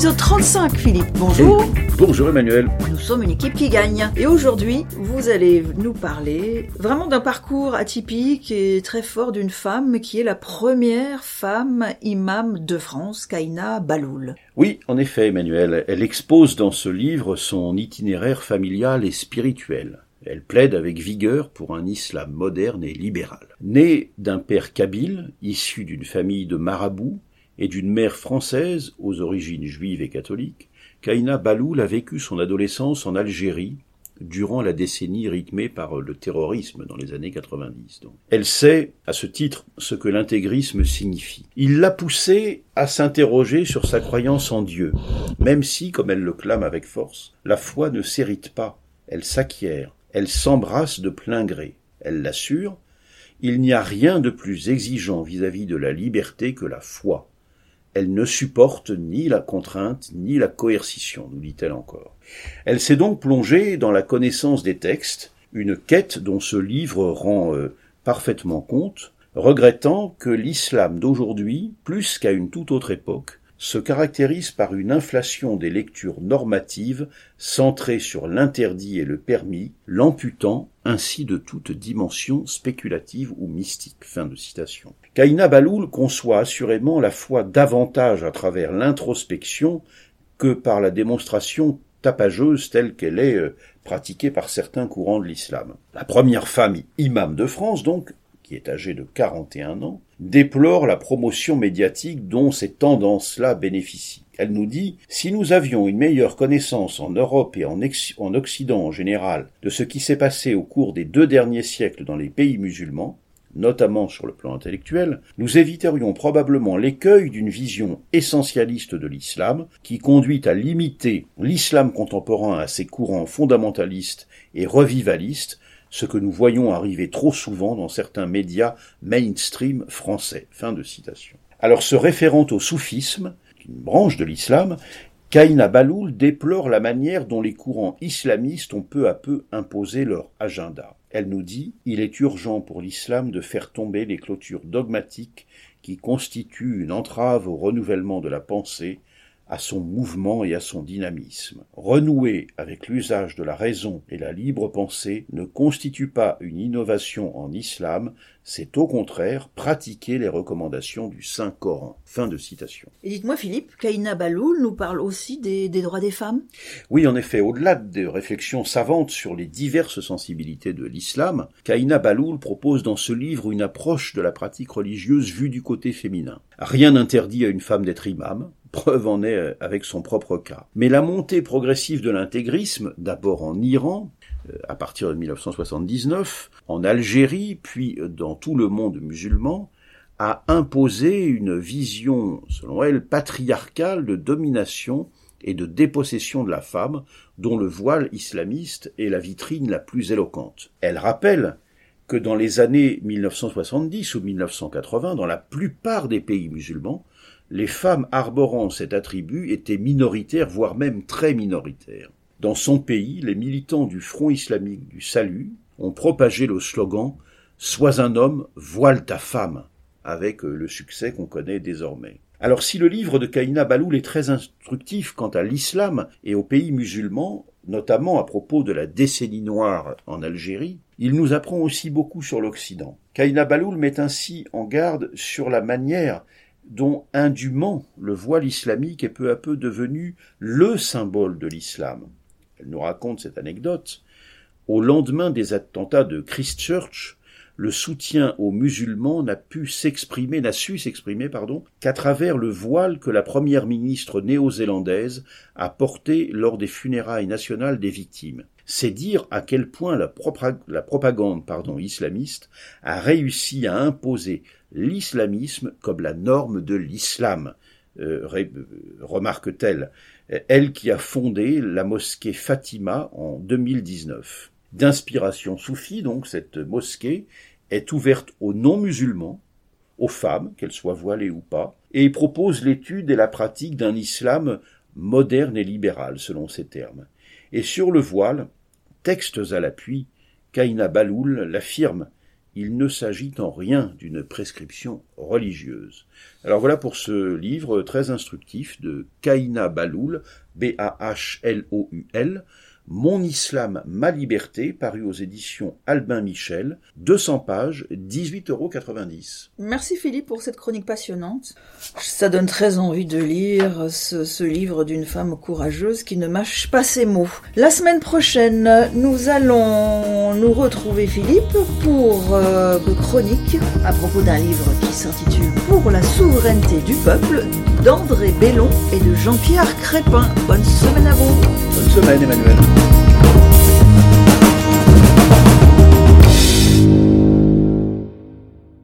35, Philippe. Bonjour. bonjour Emmanuel. Nous sommes une équipe qui gagne. Et aujourd'hui, vous allez nous parler vraiment d'un parcours atypique et très fort d'une femme qui est la première femme imam de France, Kaina Baloul. Oui, en effet, Emmanuel. Elle expose dans ce livre son itinéraire familial et spirituel. Elle plaide avec vigueur pour un islam moderne et libéral. Née d'un père kabyle, issu d'une famille de marabouts, et d'une mère française aux origines juives et catholiques, Kaina Baloul a vécu son adolescence en Algérie durant la décennie rythmée par le terrorisme dans les années 90. Elle sait, à ce titre, ce que l'intégrisme signifie. Il l'a poussée à s'interroger sur sa croyance en Dieu, même si, comme elle le clame avec force, la foi ne s'hérite pas, elle s'acquiert, elle s'embrasse de plein gré. Elle l'assure, il n'y a rien de plus exigeant vis-à-vis -vis de la liberté que la foi. Elle ne supporte ni la contrainte ni la coercition, nous dit-elle encore. Elle s'est donc plongée dans la connaissance des textes, une quête dont ce livre rend euh, parfaitement compte, regrettant que l'islam d'aujourd'hui, plus qu'à une toute autre époque, se caractérise par une inflation des lectures normatives centrées sur l'interdit et le permis, l'amputant ainsi de toute dimension spéculative ou mystique. Fin de citation. Kaina Baloul conçoit assurément la foi davantage à travers l'introspection que par la démonstration tapageuse telle qu'elle est euh, pratiquée par certains courants de l'islam. La première femme imam de France, donc, qui est âgée de 41 ans, déplore la promotion médiatique dont ces tendances-là bénéficient. Elle nous dit Si nous avions une meilleure connaissance en Europe et en, en Occident en général de ce qui s'est passé au cours des deux derniers siècles dans les pays musulmans, notamment sur le plan intellectuel, nous éviterions probablement l'écueil d'une vision essentialiste de l'islam qui conduit à limiter l'islam contemporain à ses courants fondamentalistes et revivalistes ce que nous voyons arriver trop souvent dans certains médias mainstream français. Fin de citation. Alors, se référant au soufisme, une branche de l'islam, Kaina Baloul déplore la manière dont les courants islamistes ont peu à peu imposé leur agenda. Elle nous dit Il est urgent pour l'islam de faire tomber les clôtures dogmatiques qui constituent une entrave au renouvellement de la pensée à son mouvement et à son dynamisme. Renouer avec l'usage de la raison et la libre pensée ne constitue pas une innovation en islam, c'est au contraire pratiquer les recommandations du Saint-Coran. Fin de citation. Et dites-moi Philippe, Kaina Baloul nous parle aussi des, des droits des femmes? Oui, en effet, au-delà de réflexions savantes sur les diverses sensibilités de l'islam, Kaina Baloul propose dans ce livre une approche de la pratique religieuse vue du côté féminin. Rien n'interdit à une femme d'être imam, Preuve en est euh, avec son propre cas. Mais la montée progressive de l'intégrisme, d'abord en Iran, euh, à partir de 1979, en Algérie, puis dans tout le monde musulman, a imposé une vision, selon elle, patriarcale de domination et de dépossession de la femme, dont le voile islamiste est la vitrine la plus éloquente. Elle rappelle que dans les années 1970 ou 1980, dans la plupart des pays musulmans, les femmes arborant cet attribut étaient minoritaires, voire même très minoritaires. Dans son pays, les militants du Front islamique du salut ont propagé le slogan Sois un homme, voile ta femme, avec le succès qu'on connaît désormais. Alors si le livre de Kaina Baloul est très instructif quant à l'islam et aux pays musulmans, notamment à propos de la décennie noire en Algérie, il nous apprend aussi beaucoup sur l'Occident. Kaina Baloul met ainsi en garde sur la manière dont indûment le voile islamique est peu à peu devenu le symbole de l'islam. Elle nous raconte cette anecdote. Au lendemain des attentats de Christchurch, le soutien aux musulmans n'a pu s'exprimer, n'a su s'exprimer, pardon, qu'à travers le voile que la première ministre néo-zélandaise a porté lors des funérailles nationales des victimes. C'est dire à quel point la, propagande pardon, islamiste a réussi à imposer l'islamisme comme la norme de l'islam, euh, remarque-t-elle, elle qui a fondé la mosquée Fatima en 2019. D'inspiration soufie, donc, cette mosquée est ouverte aux non-musulmans, aux femmes, qu'elles soient voilées ou pas, et propose l'étude et la pratique d'un islam moderne et libéral, selon ses termes. Et sur le voile, textes à l'appui, Kaina Baloul l'affirme il ne s'agit en rien d'une prescription religieuse. Alors voilà pour ce livre très instructif de Kaina Baloul, B-A-H-L-O-U-L, mon islam, ma liberté, paru aux éditions Albin Michel, 200 pages, 18,90 euros. Merci Philippe pour cette chronique passionnante. Ça donne très envie de lire ce, livre d'une femme courageuse qui ne mâche pas ses mots. La semaine prochaine, nous allons nous retrouver Philippe pour euh, chronique à propos d'un livre qui s'intitule Pour la souveraineté du peuple d'André Bellon et de Jean-Pierre Crépin. Bonne semaine à vous. Bonne semaine Emmanuel.